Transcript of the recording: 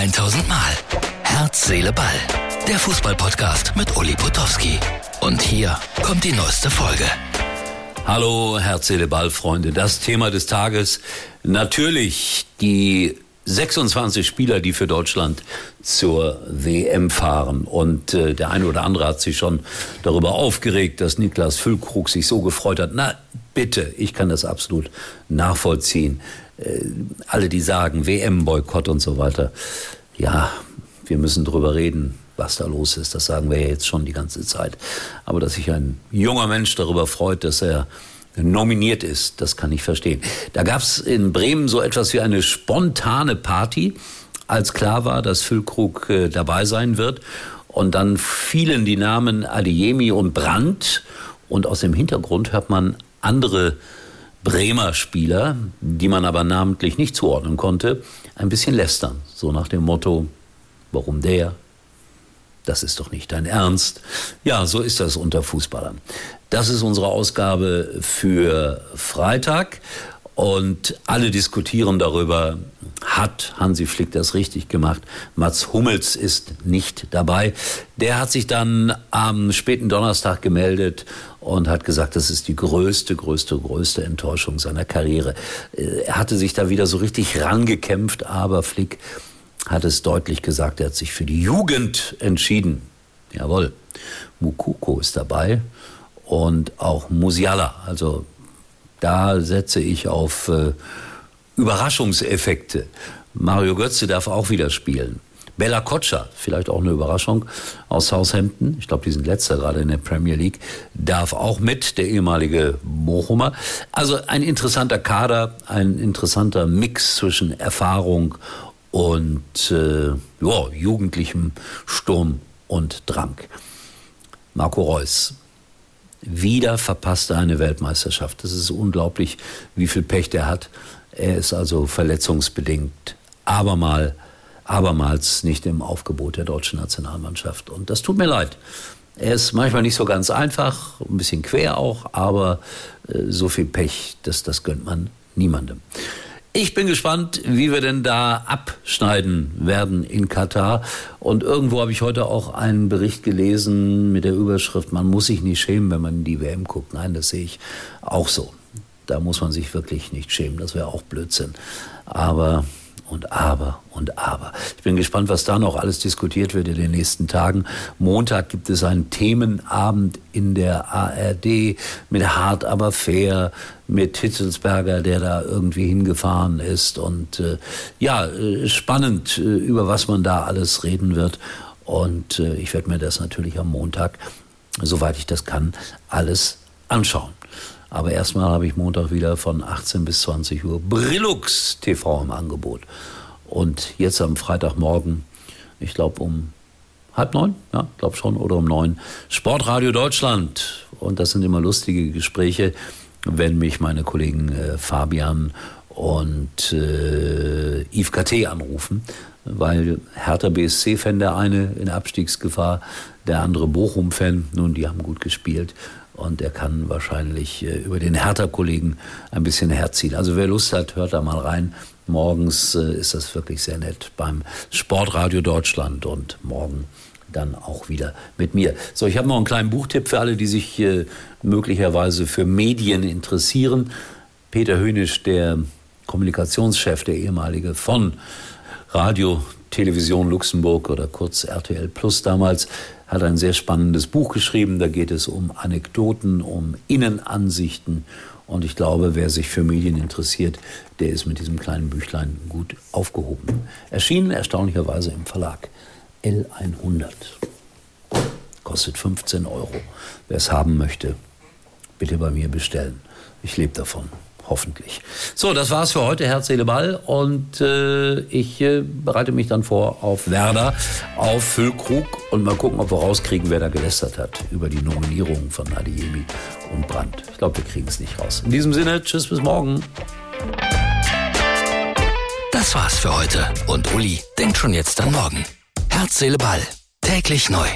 1000 Mal. Herz, Seele, Ball. Der Fußballpodcast mit Uli Potowski. Und hier kommt die neueste Folge. Hallo, Herz, Seele, Ball, Freunde. Das Thema des Tages. Natürlich die 26 Spieler, die für Deutschland zur WM fahren. Und äh, der eine oder andere hat sich schon darüber aufgeregt, dass Niklas Füllkrug sich so gefreut hat. Na, bitte, ich kann das absolut nachvollziehen. Äh, alle, die sagen WM-Boykott und so weiter. Ja, wir müssen drüber reden, was da los ist. Das sagen wir ja jetzt schon die ganze Zeit. Aber dass sich ein junger Mensch darüber freut, dass er nominiert ist. Das kann ich verstehen. Da gab es in Bremen so etwas wie eine spontane Party, als klar war, dass Füllkrug äh, dabei sein wird. Und dann fielen die Namen Adiemi und Brandt. Und aus dem Hintergrund hört man andere Bremer Spieler, die man aber namentlich nicht zuordnen konnte, ein bisschen lästern. So nach dem Motto, warum der? Das ist doch nicht dein Ernst. Ja, so ist das unter Fußballern. Das ist unsere Ausgabe für Freitag. Und alle diskutieren darüber, hat Hansi Flick das richtig gemacht? Mats Hummels ist nicht dabei. Der hat sich dann am späten Donnerstag gemeldet und hat gesagt, das ist die größte, größte, größte Enttäuschung seiner Karriere. Äh, er hatte sich da wieder so richtig rangekämpft, aber Flick hat es deutlich gesagt, er hat sich für die Jugend entschieden. Jawohl. Mukoko ist dabei und auch Musiala. Also da setze ich auf äh, Überraschungseffekte. Mario Götze darf auch wieder spielen. Bella Kotscha, vielleicht auch eine Überraschung aus Southampton, ich glaube, die sind letzter gerade in der Premier League, darf auch mit, der ehemalige Bochumer. Also ein interessanter Kader, ein interessanter Mix zwischen Erfahrung und äh, ja, jugendlichem Sturm und Drang. Marco Reus, wieder verpasst er eine Weltmeisterschaft. Das ist unglaublich, wie viel Pech der hat. Er ist also verletzungsbedingt abermal, abermals nicht im Aufgebot der deutschen Nationalmannschaft. Und das tut mir leid. Er ist manchmal nicht so ganz einfach, ein bisschen quer auch, aber äh, so viel Pech, das, das gönnt man niemandem. Ich bin gespannt, wie wir denn da abschneiden werden in Katar. Und irgendwo habe ich heute auch einen Bericht gelesen mit der Überschrift, man muss sich nicht schämen, wenn man in die WM guckt. Nein, das sehe ich auch so. Da muss man sich wirklich nicht schämen. Das wäre auch Blödsinn. Aber und aber und aber. Ich bin gespannt, was da noch alles diskutiert wird in den nächsten Tagen. Montag gibt es einen Themenabend in der ARD mit Hart aber fair, mit Hitzelsberger, der da irgendwie hingefahren ist. Und äh, ja, äh, spannend, äh, über was man da alles reden wird. Und äh, ich werde mir das natürlich am Montag, soweit ich das kann, alles anschauen. Aber erstmal habe ich Montag wieder von 18 bis 20 Uhr Brillux TV im Angebot. Und jetzt am Freitagmorgen, ich glaube um halb neun, ja, glaube schon, oder um neun, Sportradio Deutschland. Und das sind immer lustige Gespräche, wenn mich meine Kollegen äh, Fabian und äh, Yves KT anrufen, weil Hertha BSC-Fan der eine in Abstiegsgefahr, der andere Bochum-Fan, nun, die haben gut gespielt und er kann wahrscheinlich äh, über den Hertha-Kollegen ein bisschen herziehen. Also wer Lust hat, hört da mal rein. Morgens äh, ist das wirklich sehr nett beim Sportradio Deutschland und morgen dann auch wieder mit mir. So, ich habe noch einen kleinen Buchtipp für alle, die sich äh, möglicherweise für Medien interessieren. Peter Hönisch, der Kommunikationschef, der ehemalige von Radio Television Luxemburg oder kurz RTL Plus damals, hat ein sehr spannendes Buch geschrieben. Da geht es um Anekdoten, um Innenansichten. Und ich glaube, wer sich für Medien interessiert, der ist mit diesem kleinen Büchlein gut aufgehoben. Erschienen erstaunlicherweise im Verlag L100. Kostet 15 Euro. Wer es haben möchte, bitte bei mir bestellen. Ich lebe davon hoffentlich. So, das war's für heute, Herz, Seele, Ball. Und äh, ich äh, bereite mich dann vor auf Werder, auf Füllkrug und mal gucken, ob wir rauskriegen, wer da gelästert hat über die Nominierung von Adiemi und Brandt. Ich glaube, wir kriegen es nicht raus. In diesem Sinne, tschüss, bis morgen. Das war's für heute. Und Uli denkt schon jetzt an morgen. Herz, Seele, Ball. Täglich neu.